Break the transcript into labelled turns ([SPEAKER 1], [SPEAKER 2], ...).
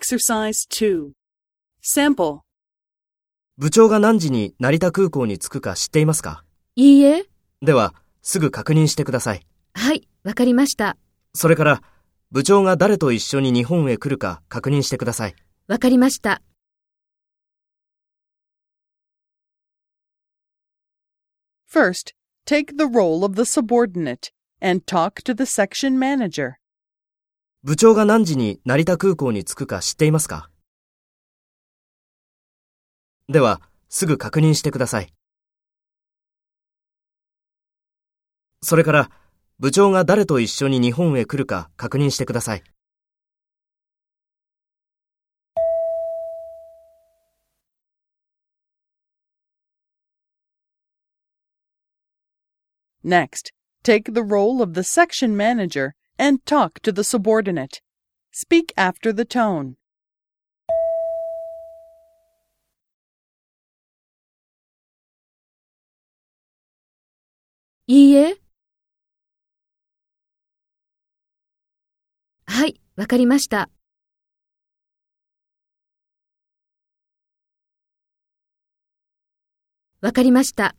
[SPEAKER 1] Exercise 2. Sample.
[SPEAKER 2] 部長が何時に成田空港に着くか知っていますか？
[SPEAKER 3] いいえ。
[SPEAKER 2] では、すぐ確認してください。
[SPEAKER 3] はい、わかりました。
[SPEAKER 2] それから、部長が誰と一緒に日本へ来るか確認してください。
[SPEAKER 3] わかりました。
[SPEAKER 1] First, take the role of the subordinate and talk to the section manager.
[SPEAKER 2] 部長が何時に成田空港に着くか知っていますか？では、すぐ確認してください。それから、部長が誰と一緒に日本へ来るか確認してください。
[SPEAKER 1] Next, take the role of the section manager and talk to the subordinate. Speak after the tone.
[SPEAKER 3] いいえ。はい、わかりました。わかりました。